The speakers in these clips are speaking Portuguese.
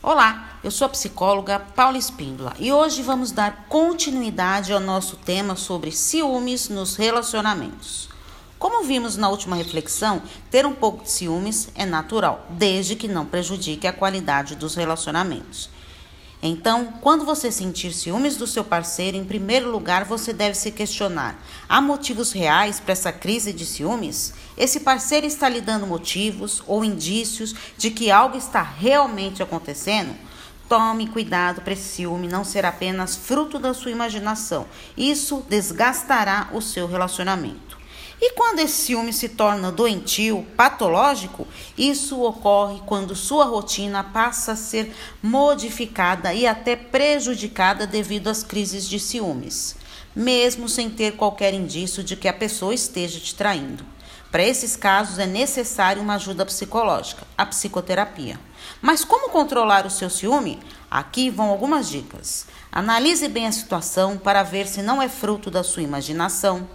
Olá, eu sou a psicóloga Paula Espíndola e hoje vamos dar continuidade ao nosso tema sobre ciúmes nos relacionamentos. Como vimos na última reflexão, ter um pouco de ciúmes é natural, desde que não prejudique a qualidade dos relacionamentos. Então, quando você sentir ciúmes do seu parceiro, em primeiro lugar você deve se questionar: há motivos reais para essa crise de ciúmes? Esse parceiro está lhe dando motivos ou indícios de que algo está realmente acontecendo? Tome cuidado para esse ciúme não ser apenas fruto da sua imaginação. Isso desgastará o seu relacionamento. E quando esse ciúme se torna doentio, patológico, isso ocorre quando sua rotina passa a ser modificada e até prejudicada devido às crises de ciúmes, mesmo sem ter qualquer indício de que a pessoa esteja te traindo. Para esses casos é necessário uma ajuda psicológica, a psicoterapia. Mas como controlar o seu ciúme? Aqui vão algumas dicas. Analise bem a situação para ver se não é fruto da sua imaginação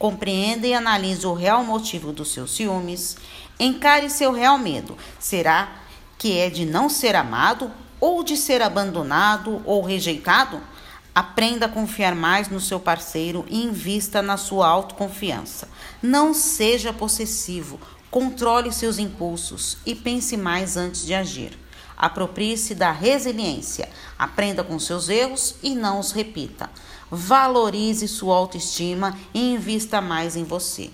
Compreenda e analise o real motivo dos seus ciúmes. Encare seu real medo. Será que é de não ser amado ou de ser abandonado ou rejeitado? Aprenda a confiar mais no seu parceiro e invista na sua autoconfiança. Não seja possessivo, controle seus impulsos e pense mais antes de agir. Aproprie-se da resiliência. Aprenda com seus erros e não os repita. Valorize sua autoestima e invista mais em você.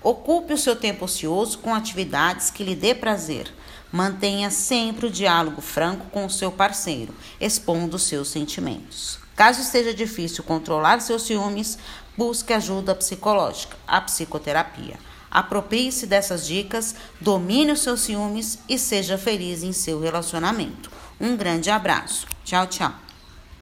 Ocupe o seu tempo ocioso com atividades que lhe dê prazer. Mantenha sempre o diálogo franco com o seu parceiro, expondo seus sentimentos. Caso esteja difícil controlar seus ciúmes, busque ajuda psicológica, a psicoterapia. Aproprie-se dessas dicas, domine os seus ciúmes e seja feliz em seu relacionamento. Um grande abraço. Tchau, tchau.